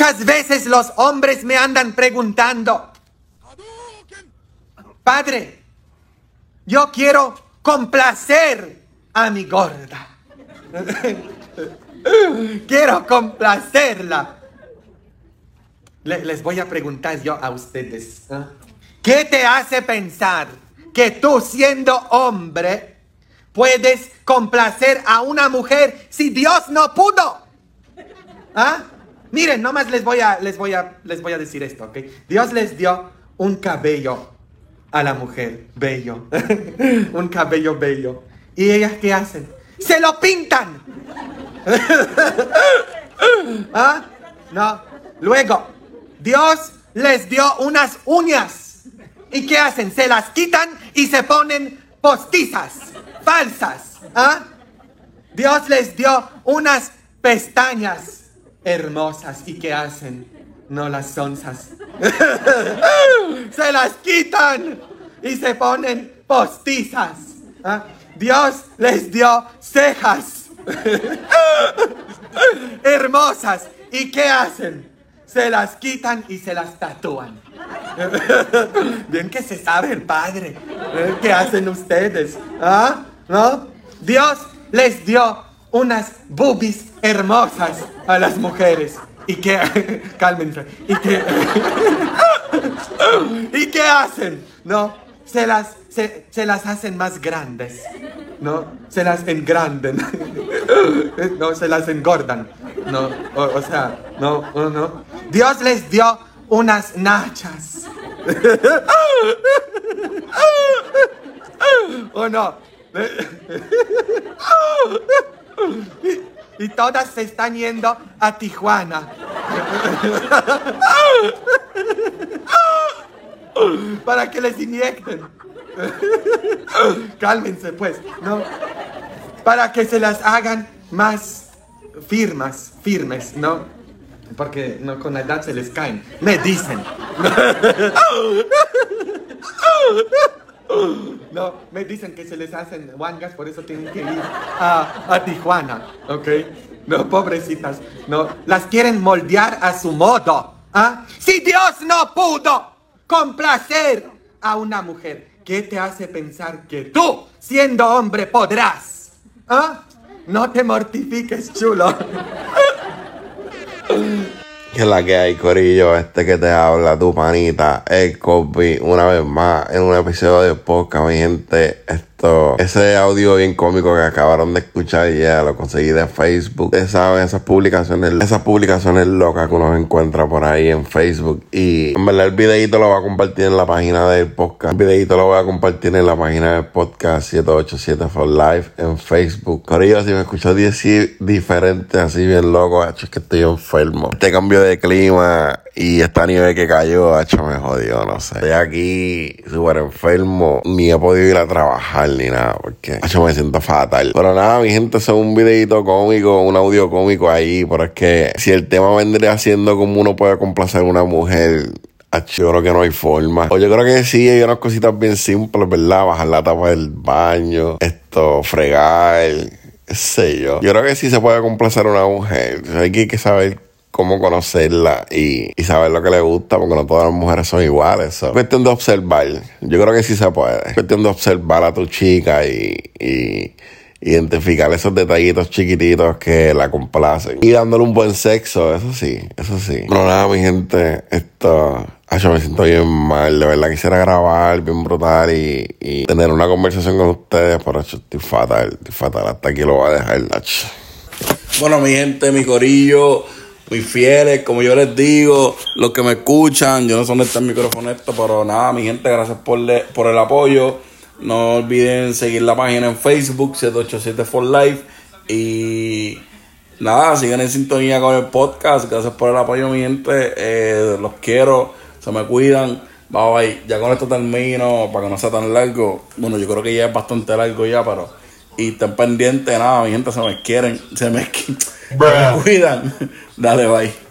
Muchas veces los hombres me andan preguntando, Padre, yo quiero complacer a mi gorda. quiero complacerla. Le- les voy a preguntar yo a ustedes. ¿Qué te hace pensar que tú siendo hombre puedes complacer a una mujer si Dios no pudo? ¿Ah? Miren, nomás les voy a, les voy a, les voy a decir esto, ¿ok? Dios les dio un cabello a la mujer, bello, un cabello bello. ¿Y ellas qué hacen? Se lo pintan. ¿Ah? No. Luego, Dios les dio unas uñas. ¿Y qué hacen? Se las quitan y se ponen postizas, falsas. ¿Ah? Dios les dio unas pestañas hermosas. ¿Y qué hacen? No las sonzas. se las quitan y se ponen postizas. ¿Ah? Dios les dio cejas hermosas. ¿Y qué hacen? Se las quitan y se las tatúan. Bien que se sabe el padre. ¿eh? ¿Qué hacen ustedes? ¿Ah? ¿No? Dios les dio unas boobies hermosas a las mujeres. ¿Y qué? Cálmense. ¿Y qué? ¿Y qué hacen? ¿No? Se las, se, se las hacen más grandes. ¿No? Se las engranden. No, se las engordan. No, o, sea, no, no, no. Dios les dio unas nachas. ¿O no? Y, todas se están yendo a Tijuana. Para que les inyecten. Cálmense, pues, ¿no? Para que se las hagan más firmas, firmes, ¿no? Porque con la edad se les caen. Me dicen. No, me dicen que se les hacen guangas, por eso tienen que ir a, a Tijuana, ¿ok? No, pobrecitas, no, las quieren moldear a su modo, ¿ah? Si Dios no pudo complacer a una mujer, ¿qué te hace pensar que tú, siendo hombre, podrás? ¿Ah? No te mortifiques, chulo. Que la que hay, Corillo, este que te habla, tu panita, el Cosby, una vez más, en un episodio de podcast, mi gente, ese audio bien cómico que acabaron de escuchar ya, lo conseguí de Facebook, ustedes saben, esas publicaciones, esas publicaciones locas que uno encuentra por ahí en Facebook, y en verdad el videito lo voy a compartir en la página del podcast, el videito lo voy a compartir en la página del podcast 787 for Life en Facebook, Corillo, si me escuchó decir diferente, así bien loco, hecho, es que estoy enfermo, este cambio de clima y esta nieve que cayó, hecho, me jodió, no sé. Estoy aquí súper enfermo, ni he podido ir a trabajar ni nada, porque hecho, me siento fatal. Pero nada, mi gente, es un videito cómico, un audio cómico ahí, pero es que si el tema vendría siendo como uno puede complacer a una mujer, yo creo que no hay forma. O yo creo que sí, hay unas cositas bien simples, ¿verdad? Bajar la tapa del baño, esto, fregar, qué sé yo. Yo creo que sí se puede complacer a una mujer. Hay que saber cómo conocerla y, saber lo que le gusta, porque no todas las mujeres son iguales. so. Es cuestión de observar. Yo creo que sí se puede. Es cuestión de observar a tu chica y, y identificar esos detallitos chiquititos que la complacen. Y dándole un buen sexo, eso sí, eso sí. Pero nada, mi gente, esto... Ay, yo me siento bien mal, de verdad quisiera grabar bien brutal y, tener una conversación con ustedes, pero acho, estoy fatal, estoy fatal, hasta aquí lo voy a dejar, acho. Bueno, mi gente, mi corillo, mis fieles, como yo les digo, los que me escuchan, yo no sé dónde está el micrófono esto, pero nada, mi gente, gracias por, le- por el apoyo. No olviden seguir la página en Facebook, 787 for Life. Y nada, sigan en sintonía con el podcast. Gracias por el apoyo, mi gente. Eh, los quiero, se me cuidan. Bye bye. Ya con esto termino, para que no sea tan largo. Bueno, yo creo que ya es bastante largo ya, pero. Y estén pendientes, nada, mi gente, se me quieren, se me, se me cuidan. Dale, bye.